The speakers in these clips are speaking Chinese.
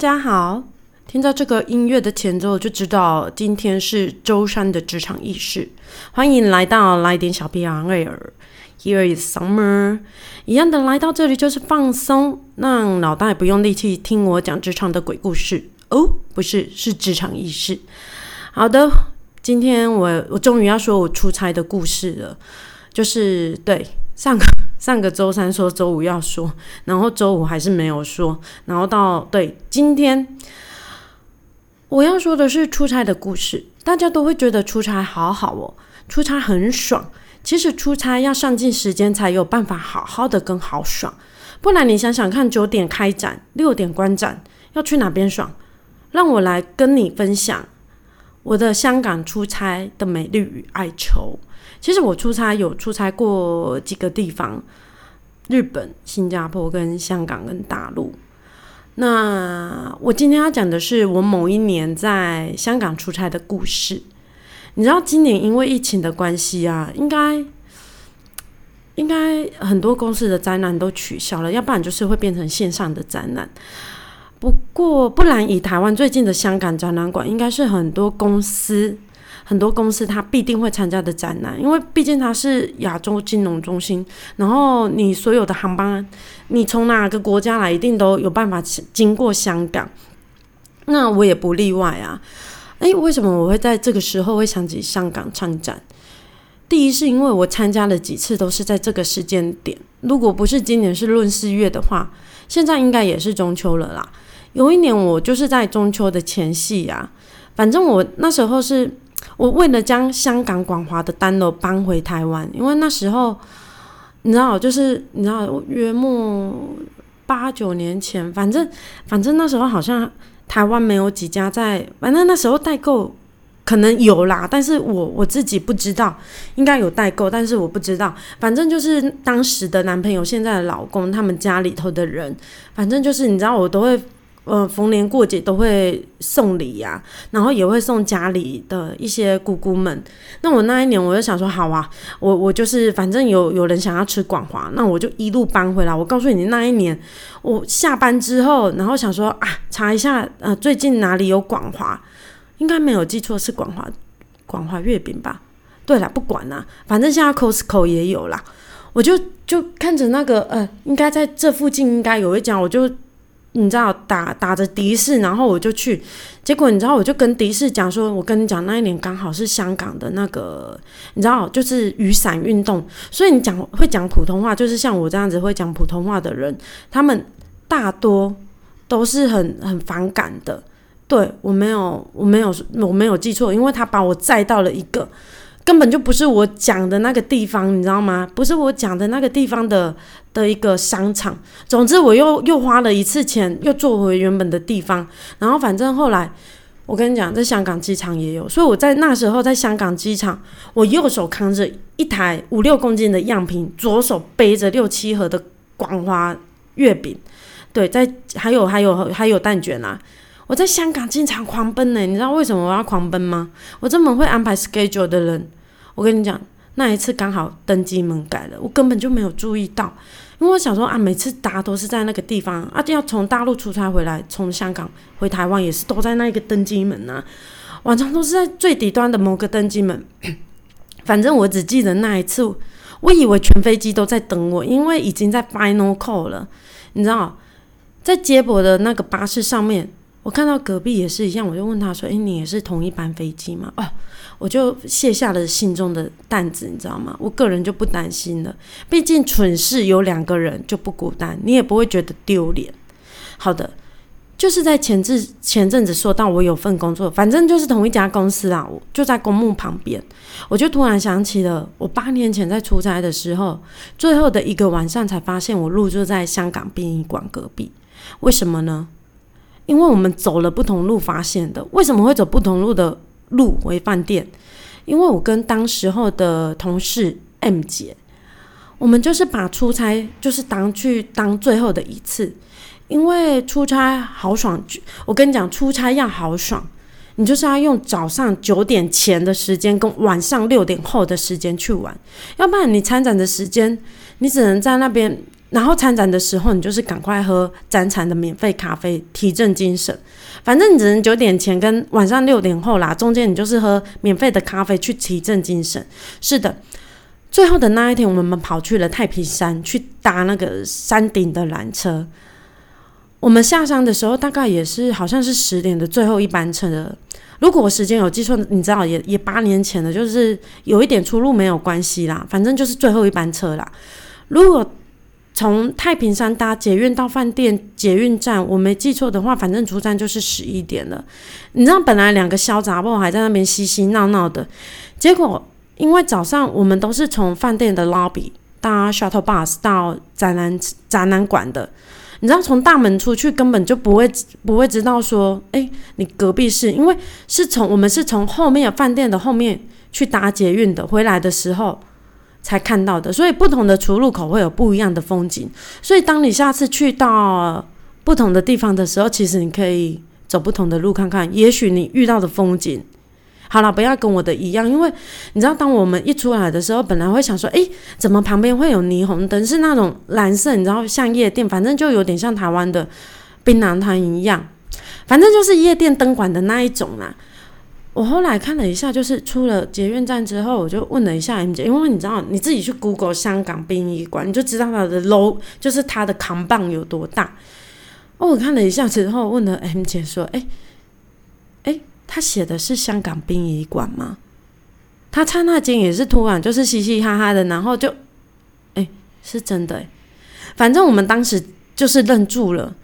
大家好，听到这个音乐的前奏就知道今天是周三的职场意识。欢迎来到来点小 B R Air。Here is summer，一样的来到这里就是放松，让脑袋不用力气听我讲职场的鬼故事哦，不是，是职场意识。好的，今天我我终于要说我出差的故事了，就是对上个。上个周三说周五要说，然后周五还是没有说，然后到对今天我要说的是出差的故事。大家都会觉得出差好好哦，出差很爽。其实出差要上进时间才有办法好好的跟好爽，不然你想想看，九点开展，六点关展，要去哪边爽？让我来跟你分享我的香港出差的美丽与哀愁。其实我出差有出差过几个地方，日本、新加坡、跟香港、跟大陆。那我今天要讲的是我某一年在香港出差的故事。你知道今年因为疫情的关系啊，应该应该很多公司的展览都取消了，要不然就是会变成线上的展览。不过不然，以台湾最近的香港展览馆，应该是很多公司。很多公司它必定会参加的展览，因为毕竟它是亚洲金融中心，然后你所有的航班，你从哪个国家来，一定都有办法经过香港。那我也不例外啊。诶，为什么我会在这个时候会想起香港参展？第一是因为我参加了几次都是在这个时间点，如果不是今年是闰四月的话，现在应该也是中秋了啦。有一年我就是在中秋的前夕呀，反正我那时候是。我为了将香港广华的单楼搬回台湾，因为那时候你知道，就是你知道，约莫八九年前，反正反正那时候好像台湾没有几家在，反正那时候代购可能有啦，但是我我自己不知道，应该有代购，但是我不知道，反正就是当时的男朋友，现在的老公，他们家里头的人，反正就是你知道，我都会。呃，逢年过节都会送礼呀，然后也会送家里的一些姑姑们。那我那一年我就想说，好啊，我我就是反正有有人想要吃广华，那我就一路搬回来。我告诉你，那一年我下班之后，然后想说啊，查一下呃，最近哪里有广华？应该没有记错，是广华广华月饼吧？对了，不管啦，反正现在 Costco 也有啦。我就就看着那个呃，应该在这附近应该有一家，我就。你知道打打着的士，然后我就去，结果你知道我就跟的士讲说，我跟你讲那一年刚好是香港的那个，你知道就是雨伞运动，所以你讲会讲普通话，就是像我这样子会讲普通话的人，他们大多都是很很反感的。对我没有我没有我没有记错，因为他把我载到了一个。根本就不是我讲的那个地方，你知道吗？不是我讲的那个地方的的一个商场。总之，我又又花了一次钱，又坐回原本的地方。然后，反正后来，我跟你讲，在香港机场也有。所以我在那时候在香港机场，我右手扛着一台五六公斤的样品，左手背着六七盒的广华月饼。对，在还有还有还有蛋卷啊。我在香港经常狂奔呢，你知道为什么我要狂奔吗？我这么会安排 schedule 的人，我跟你讲，那一次刚好登机门改了，我根本就没有注意到，因为我想说啊，每次搭都是在那个地方，啊，要从大陆出差回来，从香港回台湾也是都在那个登机门啊，晚上都是在最底端的某个登机门。反正我只记得那一次，我以为全飞机都在等我，因为已经在 final call 了，你知道，在接驳的那个巴士上面。我看到隔壁也是一样，我就问他说：“诶，你也是同一班飞机吗？”哦，我就卸下了心中的担子，你知道吗？我个人就不担心了，毕竟蠢事有两个人就不孤单，你也不会觉得丢脸。好的，就是在前阵前阵子说到我有份工作，反正就是同一家公司啊，我就在公墓旁边，我就突然想起了我八年前在出差的时候，最后的一个晚上才发现我入住在香港殡仪馆隔壁，为什么呢？因为我们走了不同路发现的，为什么会走不同路的路回饭店？因为我跟当时候的同事 M 姐，我们就是把出差就是当去当最后的一次，因为出差好爽。我跟你讲，出差要好爽，你就是要用早上九点前的时间跟晚上六点后的时间去玩，要不然你参展的时间，你只能在那边。然后参展的时候，你就是赶快喝展场的免费咖啡，提振精神。反正你只能九点前跟晚上六点后啦，中间你就是喝免费的咖啡去提振精神。是的，最后的那一天，我们跑去了太平山去搭那个山顶的缆车。我们下山的时候，大概也是好像是十点的最后一班车了。如果我时间有记错，你知道，也也八年前了，就是有一点出入没有关系啦，反正就是最后一班车啦。如果从太平山搭捷运到饭店捷运站，我没记错的话，反正出站就是十一点了。你知道，本来两个小杂货还在那边嬉嬉闹闹的，结果因为早上我们都是从饭店的 lobby 搭 shuttle bus 到展览展览馆的。你知道从大门出去根本就不会不会知道说，哎，你隔壁是因为是从我们是从后面饭店的后面去搭捷运的，回来的时候才看到的，所以不同的出入口会有不一样的风景。所以当你下次去到不同的地方的时候，其实你可以走不同的路看看，也许你遇到的风景。好了，不要跟我的一样，因为你知道，当我们一出来的时候，本来会想说，诶，怎么旁边会有霓虹灯？是那种蓝色，你知道，像夜店，反正就有点像台湾的槟榔摊一样，反正就是夜店灯管的那一种啦。我后来看了一下，就是出了捷运站之后，我就问了一下 M 姐，因为你知道，你自己去 Google 香港殡仪馆，你就知道它的 low，就是它的扛棒有多大。哦，我看了一下之后，问了 M 姐说，诶。他写的是香港殡仪馆吗？他刹那间也是突然就是嘻嘻哈哈的，然后就，哎，是真的哎。反正我们当时就是愣住了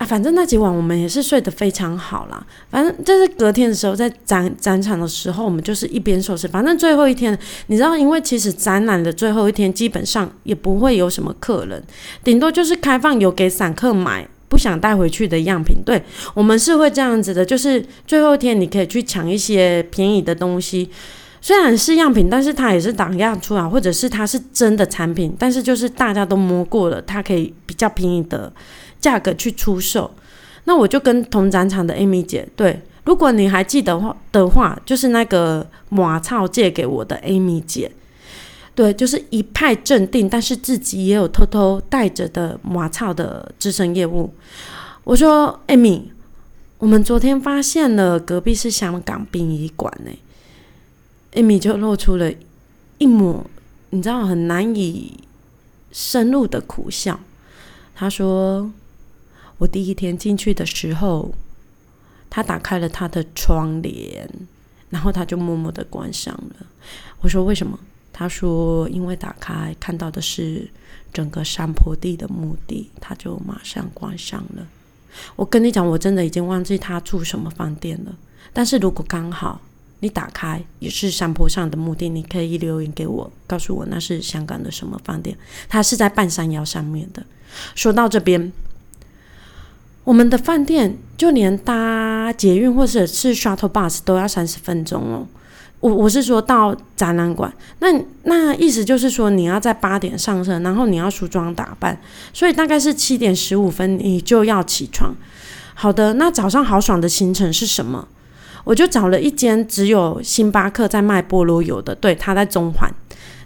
啊。反正那几晚我们也是睡得非常好啦。反正就是隔天的时候，在展展场的时候，我们就是一边收拾。反正最后一天，你知道，因为其实展览的最后一天基本上也不会有什么客人，顶多就是开放有给散客买。不想带回去的样品，对我们是会这样子的，就是最后一天你可以去抢一些便宜的东西，虽然是样品，但是它也是打样出来，或者是它是真的产品，但是就是大家都摸过了，它可以比较便宜的价格去出售。那我就跟同展场的 Amy 姐，对，如果你还记得话的话，就是那个马超借给我的 Amy 姐。对，就是一派镇定，但是自己也有偷偷带着的马超的资深业务。我说：“ Amy，，我们昨天发现了隔壁是香港殡仪馆呢。”艾米就露出了一抹你知道很难以深入的苦笑。他说：“我第一天进去的时候，他打开了他的窗帘，然后他就默默的关上了。”我说：“为什么？”他说：“因为打开看到的是整个山坡地的墓地，他就马上关上了。”我跟你讲，我真的已经忘记他住什么饭店了。但是如果刚好你打开也是山坡上的墓地，你可以留言给我，告诉我那是香港的什么饭店。它是在半山腰上面的。说到这边，我们的饭店就连搭捷运或者是 shuttle bus 都要三十分钟哦。我我是说到展览馆，那那意思就是说你要在八点上车，然后你要梳妆打扮，所以大概是七点十五分你就要起床。好的，那早上豪爽的行程是什么？我就找了一间只有星巴克在卖菠萝油的，对，他在中环。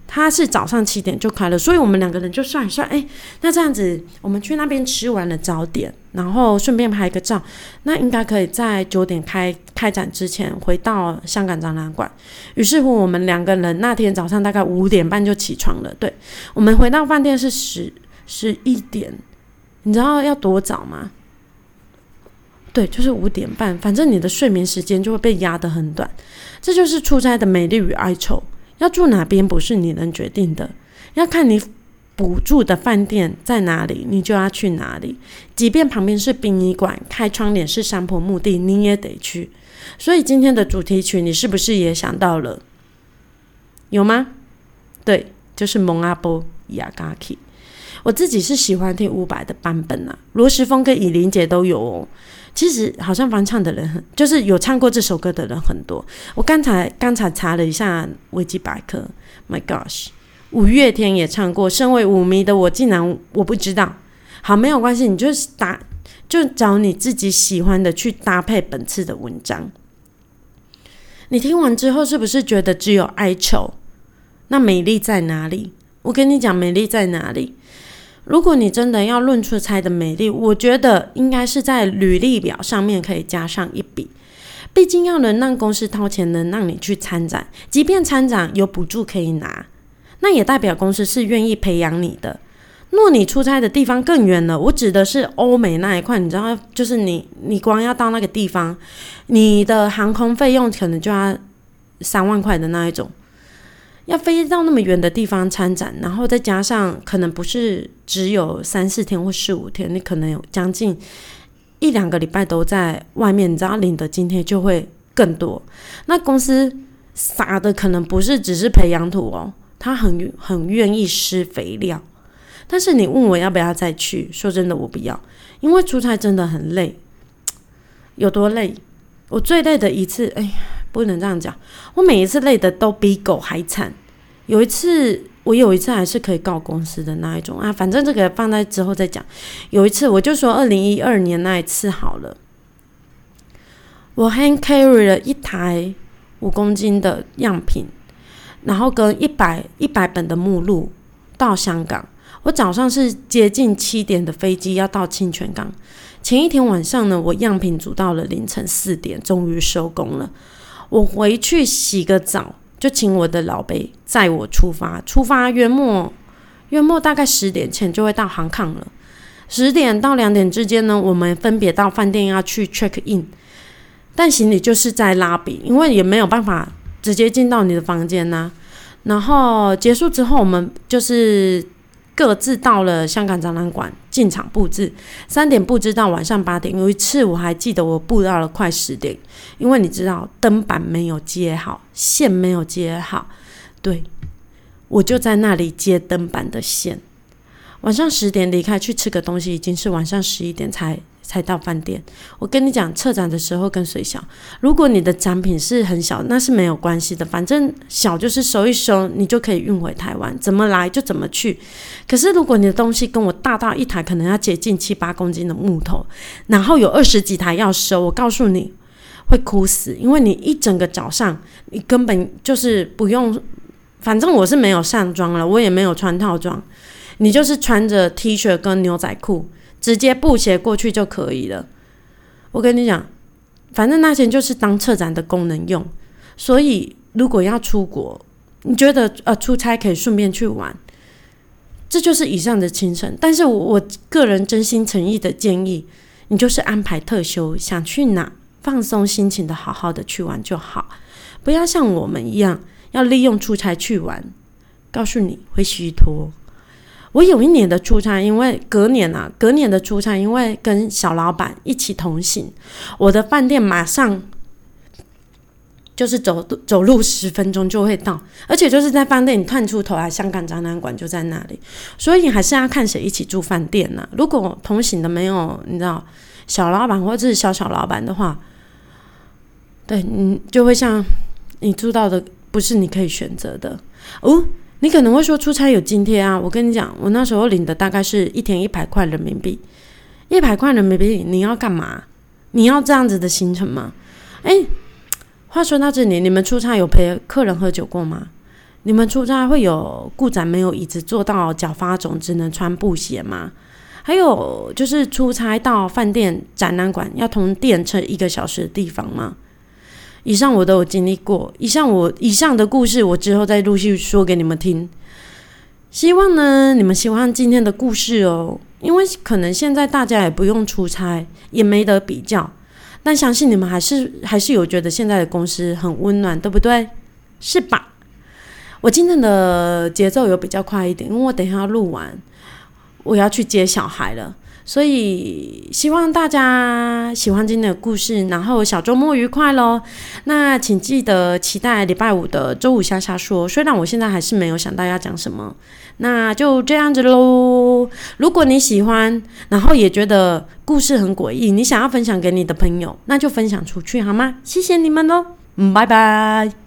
他是早上七点就开了，所以我们两个人就算一算，哎，那这样子，我们去那边吃完了早点，然后顺便拍个照，那应该可以在九点开开展之前回到香港展览馆。于是乎，我们两个人那天早上大概五点半就起床了。对，我们回到饭店是十十一点，你知道要多早吗？对，就是五点半，反正你的睡眠时间就会被压得很短。这就是出差的美丽与哀愁。要住哪边不是你能决定的，要看你补住的饭店在哪里，你就要去哪里。即便旁边是殡仪馆，开窗帘是山坡墓地，你也得去。所以今天的主题曲，你是不是也想到了？有吗？对，就是蒙阿波雅嘎基。我自己是喜欢听伍佰的版本啊，罗时丰跟以琳姐都有哦。其实好像翻唱的人很，就是有唱过这首歌的人很多。我刚才刚才查了一下维基百科，My gosh，五月天也唱过。身为舞迷的我，竟然我不知道。好，没有关系，你就打，就找你自己喜欢的去搭配本次的文章。你听完之后，是不是觉得只有哀愁？那美丽在哪里？我跟你讲，美丽在哪里？如果你真的要论出差的美丽，我觉得应该是在履历表上面可以加上一笔。毕竟要能让公司掏钱，能让你去参展，即便参展有补助可以拿，那也代表公司是愿意培养你的。若你出差的地方更远了，我指的是欧美那一块，你知道，就是你你光要到那个地方，你的航空费用可能就要三万块的那一种。要飞到那么远的地方参展，然后再加上可能不是只有三四天或四五天，你可能有将近一两个礼拜都在外面，你知道领的津贴就会更多。那公司撒的可能不是只是培养土哦，他很很愿意施肥料。但是你问我要不要再去，说真的我不要，因为出差真的很累，有多累？我最累的一次，哎呀。不能这样讲，我每一次累的都比狗还惨。有一次，我有一次还是可以告公司的那一种啊，反正这个放在之后再讲。有一次，我就说二零一二年那一次好了，我 hand carry 了一台五公斤的样品，然后跟一百一百本的目录到香港。我早上是接近七点的飞机要到清泉港，前一天晚上呢，我样品组到了凌晨四点，终于收工了。我回去洗个澡，就请我的老贝载我出发。出发约莫约莫大概十点前就会到航港了。十点到两点之间呢，我们分别到饭店要去 check in，但行李就是在拉比，因为也没有办法直接进到你的房间呐。然后结束之后，我们就是。各自到了香港展览馆进场布置，三点布置到晚上八点。有一次我还记得我布到了快十点，因为你知道灯板没有接好，线没有接好，对我就在那里接灯板的线。晚上十点离开去吃个东西，已经是晚上十一点才。才到饭店，我跟你讲，撤展的时候跟谁小？如果你的展品是很小，那是没有关系的，反正小就是收一收，你就可以运回台湾，怎么来就怎么去。可是如果你的东西跟我大到一台，可能要接近七八公斤的木头，然后有二十几台要收，我告诉你会哭死，因为你一整个早上，你根本就是不用，反正我是没有上妆了，我也没有穿套装，你就是穿着 T 恤跟牛仔裤。直接布鞋过去就可以了。我跟你讲，反正那些就是当策展的功能用。所以如果要出国，你觉得呃出差可以顺便去玩，这就是以上的行程。但是我个人真心诚意的建议，你就是安排特休，想去哪放松心情的，好好的去玩就好，不要像我们一样要利用出差去玩。告诉你会虚脱。我有一年的出差，因为隔年啊，隔年的出差，因为跟小老板一起同行，我的饭店马上就是走走路十分钟就会到，而且就是在饭店你探出头来，香港展览馆就在那里，所以还是要看谁一起住饭店呢？如果同行的没有你知道小老板或者是小小老板的话，对你就会像你住到的不是你可以选择的哦。你可能会说出差有津贴啊？我跟你讲，我那时候领的大概是一天一百块人民币，一百块人民币你要干嘛？你要这样子的行程吗？诶，话说到这里，你们出差有陪客人喝酒过吗？你们出差会有顾展没有椅子坐到脚发肿，只能穿布鞋吗？还有就是出差到饭店展览馆要通电车一个小时的地方吗？以上我都有经历过，以上我以上的故事，我之后再陆续说给你们听。希望呢，你们喜欢今天的故事哦，因为可能现在大家也不用出差，也没得比较，但相信你们还是还是有觉得现在的公司很温暖，对不对？是吧？我今天的节奏有比较快一点，因为我等一下录完，我要去接小孩了。所以希望大家喜欢今天的故事，然后小周末愉快喽。那请记得期待礼拜五的周五下下说。虽然我现在还是没有想到要讲什么，那就这样子喽。如果你喜欢，然后也觉得故事很诡异，你想要分享给你的朋友，那就分享出去好吗？谢谢你们喽，嗯，拜拜。